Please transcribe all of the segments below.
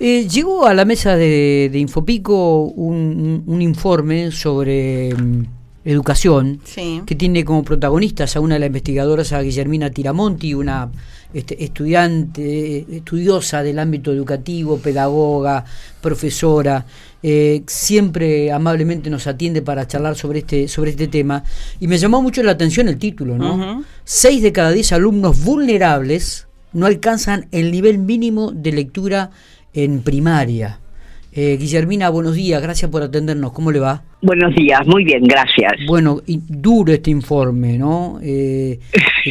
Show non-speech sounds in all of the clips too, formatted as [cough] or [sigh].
Eh, llegó a la mesa de, Infopico un, informe sobre mm, educación que tiene como protagonistas a una de las investigadoras, a Guillermina Tiramonti, una este, estudiante, estudiosa del ámbito educativo, pedagoga, profesora, eh, siempre amablemente nos atiende para charlar sobre este, sobre este tema. Y me llamó mucho la atención el título, ¿no? Seis de cada diez alumnos vulnerables no alcanzan el nivel mínimo de lectura en primaria. Eh, Guillermina, buenos días, gracias por atendernos. ¿Cómo le va? Buenos días, muy bien, gracias. Bueno, y duro este informe, ¿no? Eh,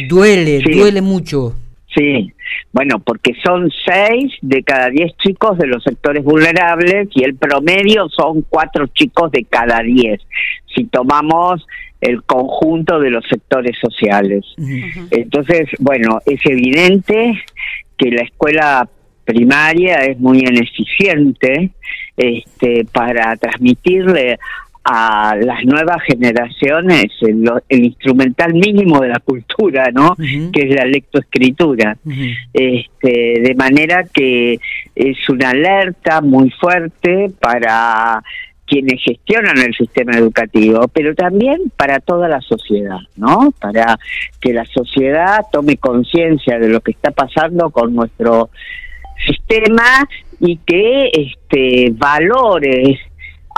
duele, duele mucho. Sí, bueno, porque son seis de cada diez chicos de los sectores vulnerables y el promedio son cuatro chicos de cada diez. Si tomamos el conjunto de los sectores sociales. Entonces, bueno, es evidente que la escuela primaria es muy ineficiente este, para transmitirle a las nuevas generaciones el, instrumental mínimo de la cultura, ¿no? Que es la lectoescritura. este, de manera que es una alerta muy fuerte para quienes gestionan el sistema educativo, pero también para toda la sociedad, ¿no? Para que la sociedad tome conciencia de lo que está pasando con nuestro sistema y que este valore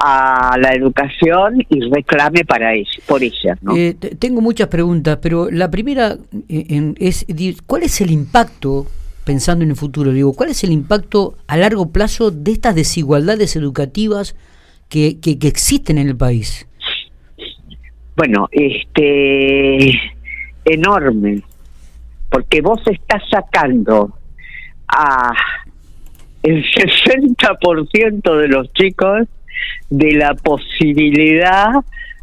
a la educación y reclame para ella, por ella. ¿no? Eh, tengo muchas preguntas, pero la primera eh, es, ¿cuál es el impacto, pensando en el futuro, digo, cuál es el impacto a largo plazo de estas desigualdades educativas que, que, que existen en el país? Bueno, este enorme, porque vos estás sacando a el 60% de los chicos de la posibilidad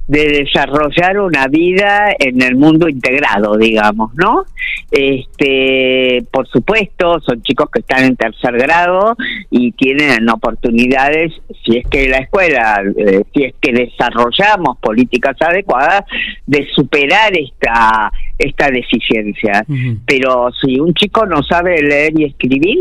de desarrollar una vida en el mundo integrado, digamos, ¿no? Este, por supuesto, son chicos que están en tercer grado y tienen oportunidades, si es que la escuela, eh, si es que desarrollamos políticas adecuadas, de superar esta esta deficiencia. Pero si un chico no sabe leer y escribir,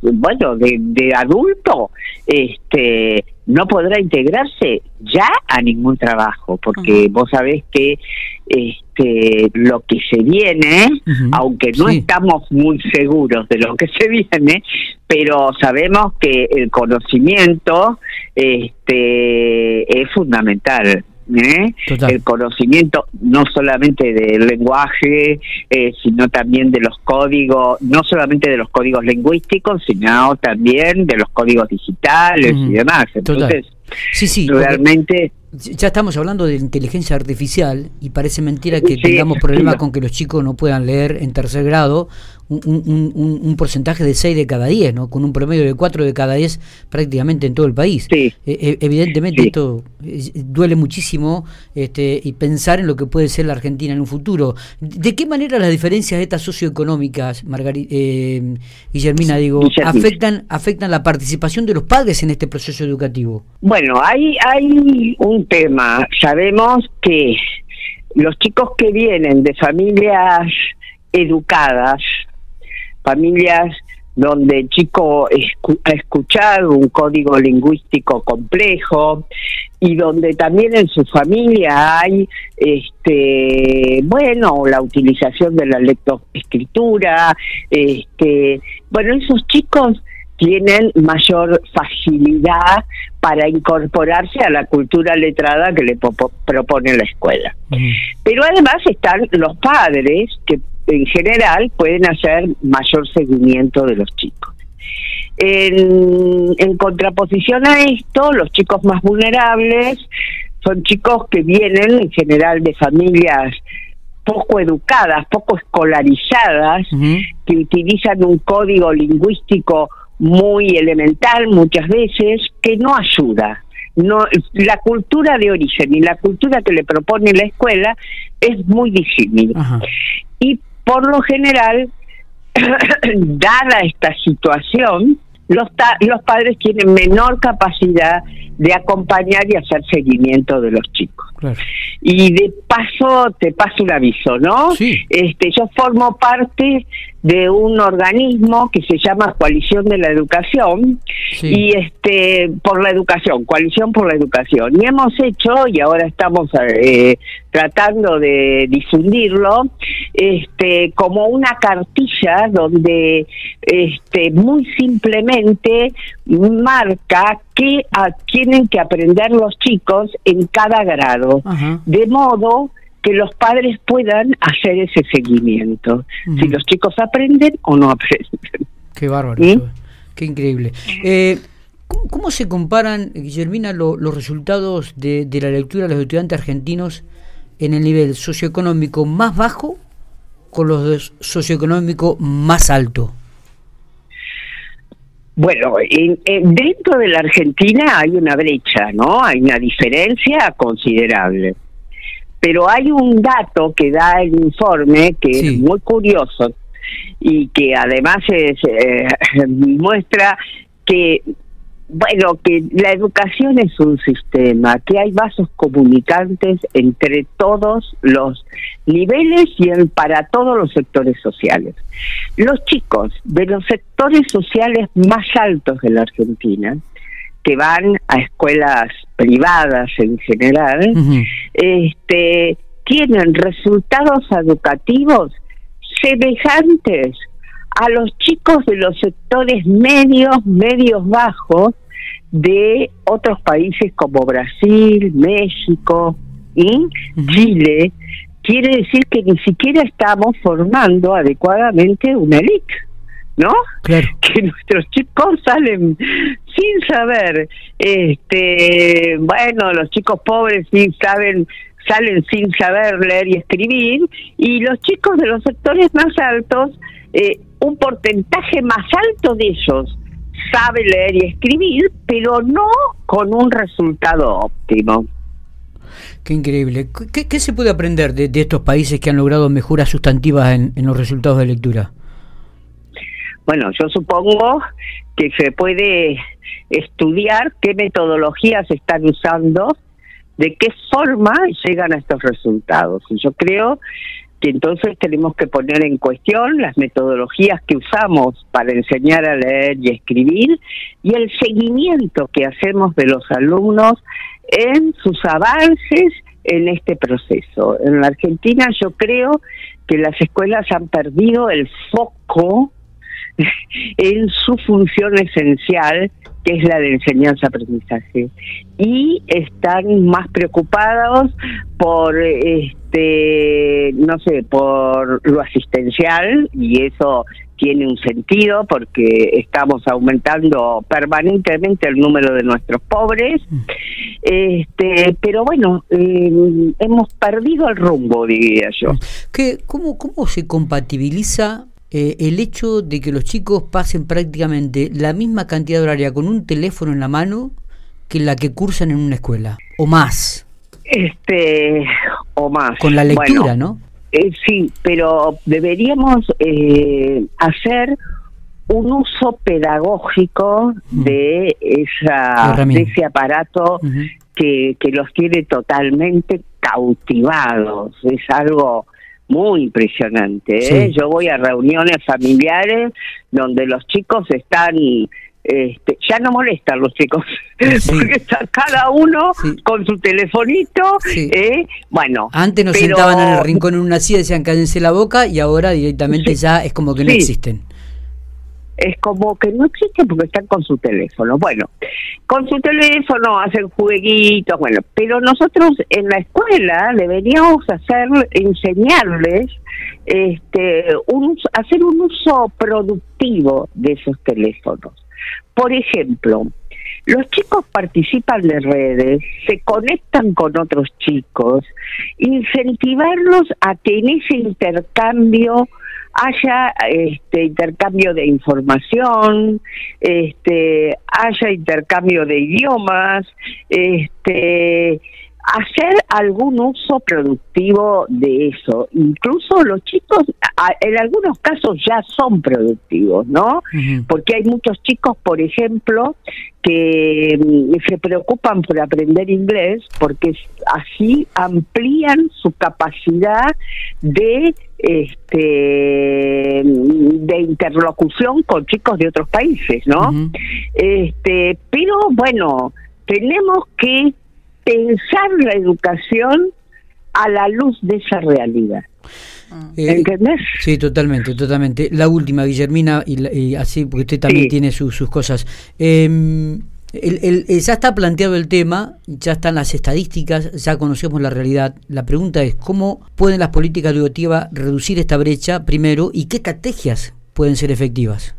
bueno, de, de adulto, este no podrá integrarse ya a ningún trabajo, porque vos sabés que este, lo que se viene, aunque no estamos muy seguros de lo que se viene, pero sabemos que el conocimiento este, es fundamental. ¿Eh? el conocimiento no solamente del lenguaje, eh, sino también de los códigos, no solamente de los códigos lingüísticos, sino también de los códigos digitales y demás. Entonces, sí, sí, realmente ya estamos hablando de inteligencia artificial y parece mentira que tengamos problemas con que los chicos no puedan leer en tercer grado un, porcentaje de 6 de cada 10, ¿no? con un promedio de 4 de cada 10 prácticamente en todo el país. E, e, evidentemente esto duele muchísimo este, y pensar en lo que puede ser la Argentina en un futuro. ¿De qué manera las diferencias estas socioeconómicas, Margarita, eh, Guillermina, digo, afectan, afectan la participación de los padres en este proceso educativo? Bueno, hay, hay un tema. Sabemos que los chicos que vienen de familias educadas, familias donde el chico ha escuchado un código lingüístico complejo y donde también en su familia hay este bueno la utilización de la lectoescritura este bueno esos chicos tienen mayor facilidad para incorporarse a la cultura letrada que le propone la escuela. Pero además están los padres que en general pueden hacer mayor seguimiento de los chicos. En, en, contraposición a esto, los chicos más vulnerables son chicos que vienen en general de familias poco educadas, poco escolarizadas, que utilizan un código lingüístico muy elemental muchas veces que no ayuda. No, la cultura de origen y la cultura que le propone la escuela es muy disímil. Y por lo general, [clears throat] dada esta situación, los, los padres tienen menor capacidad de acompañar y hacer seguimiento de los chicos. Y de paso, te paso un aviso, ¿no? Este, yo formo parte de un organismo que se llama Coalición de la Educación y este por la educación, Coalición por la Educación. Y hemos hecho y ahora estamos eh, tratando de difundirlo, este como una cartilla donde este muy simplemente marca qué tienen que aprender los chicos en cada grado, de modo que los padres puedan hacer ese seguimiento, si los chicos aprenden o no aprenden. Qué bárbaro, ¿Mm? qué increíble. Eh, ¿cómo, se comparan, Guillermina, los resultados de, la lectura de los estudiantes argentinos en el nivel socioeconómico más bajo con los socioeconómico más alto? Bueno, dentro de la Argentina hay una brecha, ¿no? Hay una diferencia considerable. Pero hay un dato que da el informe que es muy curioso y que además es, eh, [laughs] muestra que bueno, que la educación es un sistema, que hay vasos comunicantes entre todos los niveles y para todos los sectores sociales. Los chicos de los sectores sociales más altos de la Argentina, que van a escuelas privadas en general, este, tienen resultados educativos semejantes a los chicos de los sectores medios, medios bajos de otros países como Brasil, México y Chile, quiere decir que ni siquiera estamos formando adecuadamente una élite. ¿no? [laughs] Que nuestros chicos salen sin saber, este, bueno, los chicos pobres sí saben, salen sin saber leer y escribir, y los chicos de los sectores más altos, eh, un porcentaje más alto de ellos sabe leer y escribir, pero no con un resultado óptimo. Qué increíble. ¿Qué, se puede aprender de, estos países que han logrado mejoras sustantivas en los resultados de lectura? Bueno, yo supongo que se puede estudiar qué metodologías están usando, de qué forma llegan a estos resultados. Y yo creo que entonces tenemos que poner en cuestión las metodologías que usamos para enseñar a leer y escribir y el seguimiento que hacemos de los alumnos en sus avances en este proceso. En la Argentina yo creo que las escuelas han perdido el foco [laughs] en su función esencial, que es la de enseñanza-aprendizaje. Y están más preocupados por, este, no sé, por lo asistencial, y eso tiene un sentido porque estamos aumentando permanentemente el número de nuestros pobres. Este, pero bueno, eh, hemos perdido el rumbo, diría yo. ¿Qué, cómo, ¿Cómo se compatibiliza eh, el hecho de que los chicos pasen prácticamente la misma cantidad de horaria con un teléfono en la mano que la que cursan en una escuela, o más. Este, o más. Con la lectura, ¿no? Eh, sí, pero deberíamos eh, hacer un uso pedagógico de esa de ese aparato que, que los tiene totalmente cautivados. Es algo muy impresionante. ¿eh? Yo voy a reuniones familiares donde los chicos están, este, ya no molestan los chicos, [laughs] porque están cada uno con su telefonito. ¿eh? Bueno, antes nos sentaban en el rincón en una silla, decían cállense la boca y ahora directamente ya es como que no existen es como que no existe porque están con su teléfono. Bueno, con su teléfono hacen jueguitos, bueno, pero nosotros en la escuela deberíamos hacer, enseñarles, este, un, hacer un uso productivo de esos teléfonos. Por ejemplo, los chicos participan de redes, se conectan con otros chicos, incentivarlos a que en ese intercambio haya este intercambio de información, este haya intercambio de idiomas, este hacer algún uso productivo de eso. Incluso los chicos, en algunos casos ya son productivos, ¿no? Porque hay muchos chicos, por ejemplo, que mm, se preocupan por aprender inglés porque así amplían su capacidad de este de interlocución con chicos de otros países, ¿no? Este, pero bueno, tenemos que pensar la educación a la luz de esa realidad. Eh, ¿Entendés? Sí, totalmente, totalmente. La última, Guillermina, y, así, porque usted también tiene sus cosas. Em, el, ya está planteado el tema, ya están las estadísticas, ya conocemos la realidad. La pregunta es, ¿cómo pueden las políticas educativas reducir esta brecha primero y qué estrategias pueden ser efectivas?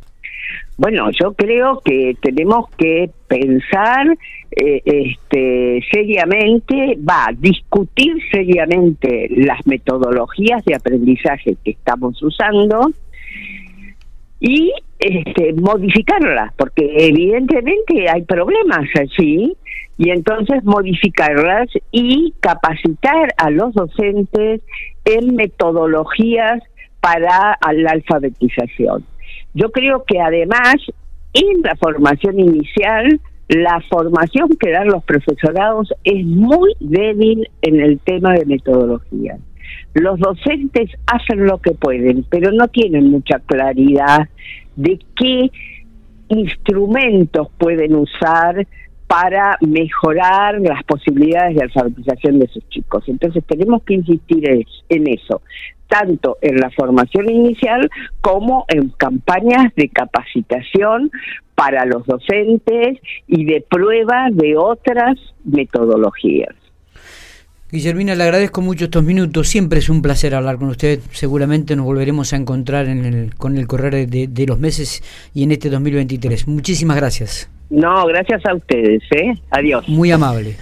Bueno, yo creo que tenemos que pensar eh, este, seriamente, va, discutir seriamente las metodologías de aprendizaje que estamos usando y este, modificarlas, porque evidentemente hay problemas allí, y entonces modificarlas y capacitar a los docentes en metodologías para la alfabetización. Yo creo que además en la formación inicial, la formación que dan los profesorados es muy débil en el tema de metodología. Los docentes hacen lo que pueden, pero no tienen mucha claridad de qué instrumentos pueden usar para mejorar las posibilidades de alfabetización de sus chicos. Entonces tenemos que insistir en eso, tanto en la formación inicial como en campañas de capacitación para los docentes y de prueba de otras metodologías. Guillermina, le agradezco mucho estos minutos. Siempre es un placer hablar con usted. Seguramente nos volveremos a encontrar en el, con el correr de, de los meses y en este 2023. Muchísimas gracias. No, gracias a ustedes. ¿eh? Adiós. Muy amable.